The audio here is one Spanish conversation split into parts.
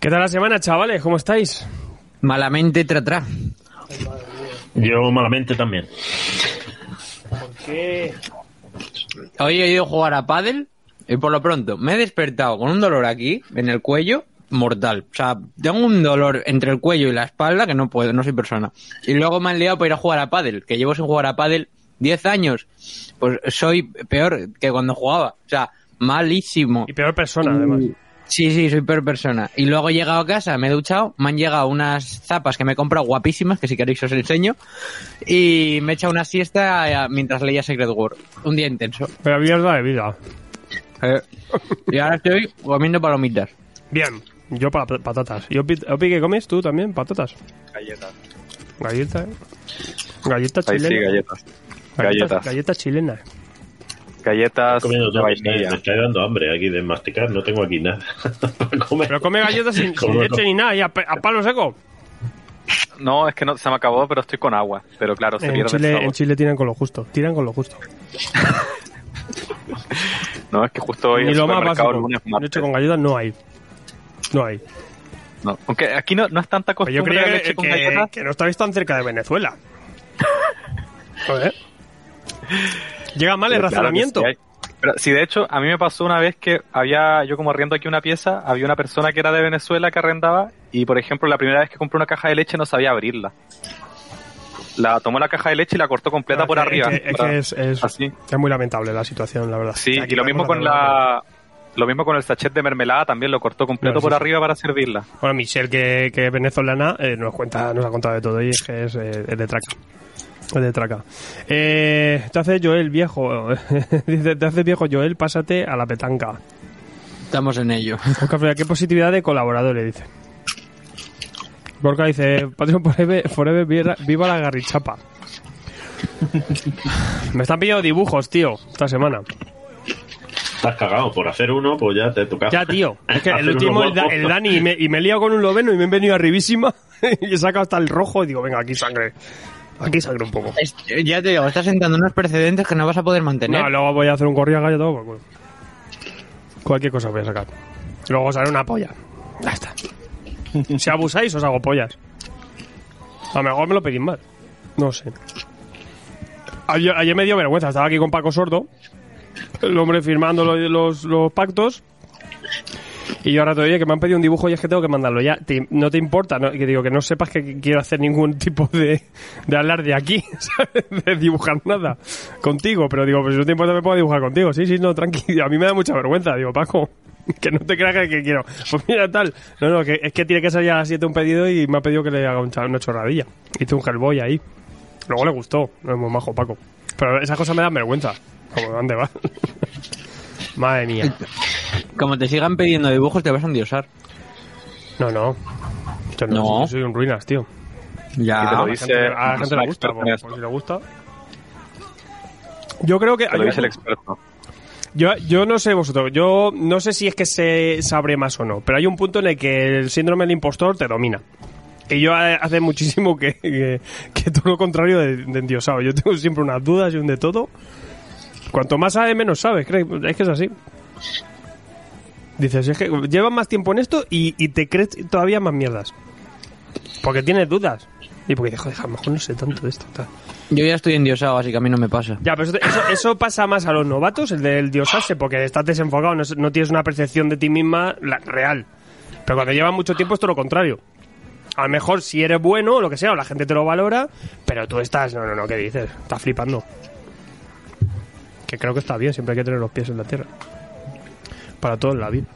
¿Qué tal la semana, chavales? ¿Cómo estáis? Malamente tratrá. Yo malamente también. ¿Por qué? Hoy he ido a jugar a pádel y por lo pronto me he despertado con un dolor aquí, en el cuello, mortal. O sea, tengo un dolor entre el cuello y la espalda que no puedo, no soy persona. Y luego me han liado para ir a jugar a pádel, que llevo sin jugar a pádel 10 años. Pues soy peor que cuando jugaba. O sea, malísimo. Y peor persona, además. Sí, sí, soy peor persona. Y luego he llegado a casa, me he duchado, me han llegado unas zapas que me he comprado guapísimas, que si queréis os enseño, y me he echado una siesta eh, mientras leía Secret World. Un día intenso. Pero mierda de vida. Eh, y ahora estoy comiendo palomitas. Bien, yo para patatas. ¿Y Opi, Opi, qué comes tú también? ¿Patatas? Galletas. ¿Galletas? ¿Galletas Ahí sí, chilenas? galletas. Galletas, Galletas. galletas chilenas. Galletas Comiendo de me, vainilla. me está dando hambre aquí de masticar, no tengo aquí nada para comer. Pero come galletas sin, sin leche ni nada, y a, a palo seco. No, es que no, se me acabó, pero estoy con agua. Pero claro, se En pierde el Chile, sabor. en Chile tiran con lo justo. Tiran con lo justo. No, es que justo hoy Ni el lo más supermercado básico. lunes, Leche con galletas no hay. No hay. No. Aunque aquí no, no es tanta yo costumbre creía de que, leche con que- no estabais tan cerca de Venezuela. Joder. Llega mal el claro razonamiento. sí. Pero sí, de hecho, a mí me pasó una vez que había, yo como arriendo aquí una pieza, había una persona que era de Venezuela que arrendaba y, por ejemplo, la primera vez que compré una caja de leche no sabía abrirla. La tomó la caja de leche y la cortó completa Ah, por arriba. Es que, es, que es, es- así. es muy lamentable la situación, la verdad. Sí, Aquí y lo mismo con la... Lo mismo con el sachet de mermelada, también lo cortó completo No, sí, por sí. arriba para servirla. Bueno, Michelle, que, que es venezolana, eh, nos cuenta, nos ha contado de todo y es que es, eh, es de traca. De traca. Eh, te hace Joel viejo. Dice, te hace viejo Joel, pásate a la petanca. Estamos en ello. Oscar Freire, qué positividad de colaboradores, dice. Borca dice, Patreon Forever, forever viva- la garrichapa. Me están pidiendo dibujos, tío, esta semana. Estás cagado por hacer uno, pues ya te toca. Ya, tío. Es que el último, el, Da- guapo. el Dani, y me, y me he liado con un loveno y me he venido arribísima y he sacado hasta el rojo y digo, venga, aquí sangre. Aquí sangre un poco. Es- ya te digo, estás sentando unos precedentes que no vas a poder mantener. No, luego voy a hacer un corriaga y todo. pues, bueno. Cualquier cosa voy a sacar. Luego os haré una polla. Ya está. Si abusáis, os hago pollas. A lo mejor me lo pedís mal. No sé. Ayer, ayer me dio vergüenza. Estaba aquí con Paco Sordo. El hombre firmando lo- los, los pactos. Y yo ahora te oye que me han pedido un dibujo y es que tengo que mandarlo ya. Te- no te importa, ¿no? que digo que no sepas que quiero hacer ningún tipo de, de hablar de aquí, ¿sabes? de dibujar nada contigo. Pero digo, pues si no te importa me puedo dibujar contigo. Sí, sí, no, tranquilo. A mí me da mucha vergüenza. Digo, Paco, que no te creas que, quiero. Pues mira, tal. No, no, que es que tiene que ya a las 7 un pedido y me ha pedido que le haga una chorradilla. Hice un Hellboy ahí. Luego le gustó. No es muy majo, Paco. Pero esas cosas me dan vergüenza. Como, ¿dónde va? Madre mía. Como te sigan pidiendo dibujos, te vas a endiosar. No, no. Yo no, No. yo soy un ruinas, tío. Ya. Y te lo A la dice gente, a la una gente persona le gusta, por, si le gusta. Yo creo que... Te lo yo, dice el experto. yo, yo no sé vosotros, yo no sé si es que se sabré más o no, pero hay un punto en el que el síndrome del impostor te domina. Y yo hace muchísimo que, que, que todo lo contrario de, de endiosado. Yo tengo siempre unas dudas y un de todo. Cuanto más sabe, menos sabes. Es que es así. Dices, es que llevas más tiempo en esto y, y te crees todavía más mierdas. Porque tienes dudas. Y porque joder, a lo mejor no sé tanto de esto. tal. Yo ya estoy endiosado, así que a mí no me pasa. Ya, pero eso, eso, eso pasa más a los novatos, el del diosarse, porque estás desenfocado, no, es- no tienes una percepción de ti misma la- real. Pero cuando llevas mucho tiempo es todo lo contrario. A lo mejor si eres bueno o lo que sea, o la gente te lo valora, pero tú estás, no, no, no, ¿qué dices? Estás flipando. Que creo que está bien, siempre hay que tener los pies en la tierra. Para todo en la vida.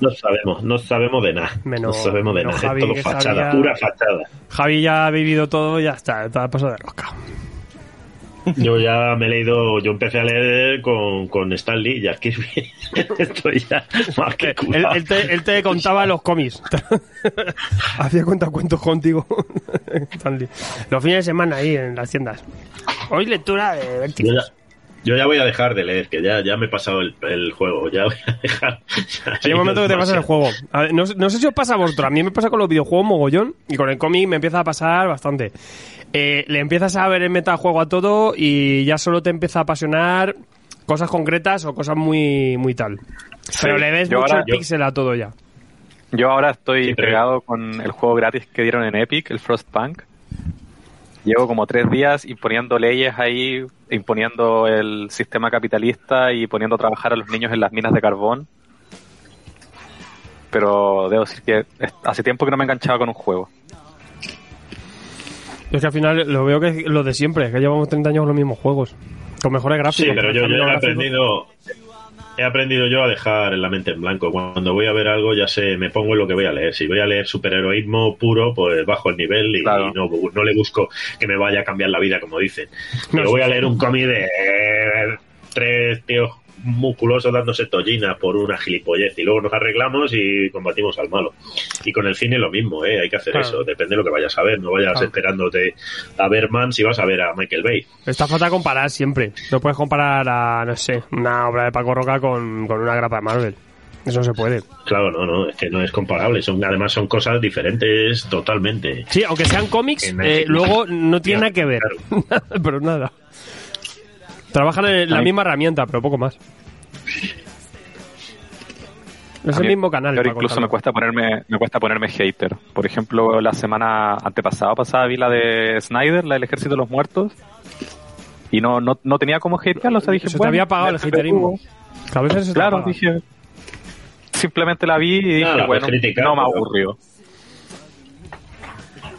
No sabemos, no sabemos de nada. Menos- no sabemos de nada. Javi, es todo fachada, sabía- pura fachada. Javi ya ha vivido todo y ya está, está pasado de rosca. Yo ya me he leído, yo empecé a leer con, con Stan Lee y aquí estoy ya más que Él, curado. él te, él te contaba los cómics. Hacía cuentacuentos contigo. Stanley. los fines de semana ahí en las tiendas. Hoy lectura de Yo Vértigo. ya, yo ya voy a dejar de leer, que ya, ya me he pasado el, el juego, ya voy a dejar. Hay un momento que te pasa el juego. A ver, no, no sé si os pasa a vosotros. A mí me pasa con los videojuegos mogollón y con el cómic me empieza a pasar bastante. Eh, le empiezas a ver el metajuego a todo y ya solo te empieza a apasionar cosas concretas o cosas muy, muy tal. Pero le ves mucho ahora- el pixel a todo ya. Yo ahora estoy Sí, pero- pegado con el juego gratis que dieron en Epic, el Frostpunk. Llevo como tres días imponiendo leyes ahí, imponiendo el sistema capitalista y poniendo a trabajar a los niños en las minas de carbón. Pero debo decir que hace tiempo que no me he enganchado con un juego. Yo es que al final lo veo que es lo de siempre, que llevamos 30 años con los mismos juegos. Con mejores Sí, gráficos. pero yo, yo cambios he aprendido, he aprendido yo a dejar la mente en blanco. Cuando voy a ver algo ya sé, me pongo en lo que voy a leer. Si voy a leer superheroísmo puro, pues bajo el nivel y, Claro. y no, no le busco que me vaya a cambiar la vida, como dicen. Yo voy a leer un cómic de eh, tres tíos musculosos dándose tollinas por una gilipollez y luego nos arreglamos y combatimos al malo. Y con el cine lo mismo, ¿eh? hay que hacer Claro. eso, depende de lo que vayas a ver, no vayas Claro. esperándote a ver Man si vas a ver a Michael Bay. Está falta comparar siempre. No puedes comparar a, no sé, una obra de Paco Roca con, con una grapa de Marvel. Eso no se puede. Claro, no, no, es que no es comparable, son además son cosas diferentes totalmente. Sí, aunque sean cómics, eh, luego no tiene nada que ver. pero nada. Trabajan en la misma herramienta, pero poco más. Es A el mí- mismo canal. Ahora incluso me cuesta ponerme, me cuesta ponerme hater. Por ejemplo, la semana antepasada pasada vi la de Snyder, la del Ejército de los Muertos. Y no, no, no tenía como hatearlo, o sea, dije, Se te bueno, había apagado el me haterismo. a veces se te Claro, dije. Simplemente la vi y dije, bueno, no me pero- aburrió.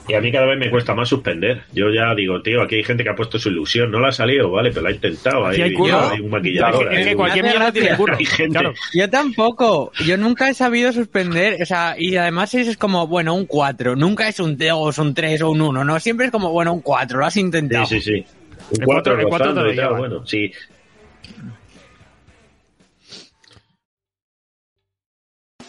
Y a mí cada vez me cuesta más suspender. Yo ya digo, tío, aquí hay gente que ha puesto su ilusión, no la ha salido, vale, pero la ha intentado. Hay, hay curro. hay un maquillador. Es que- es hay que cualquier mierda tiene curro. Hay gente- Claro. Yo tampoco. Yo nunca he sabido suspender. O sea, y además es como, bueno, un 4. Nunca es un 2, un 3 o un 1. No, siempre es como, bueno, un 4. Lo has intentado. Sí, sí, sí. Un El 4 cuatro- el cuatro te rozando lo bueno, sí.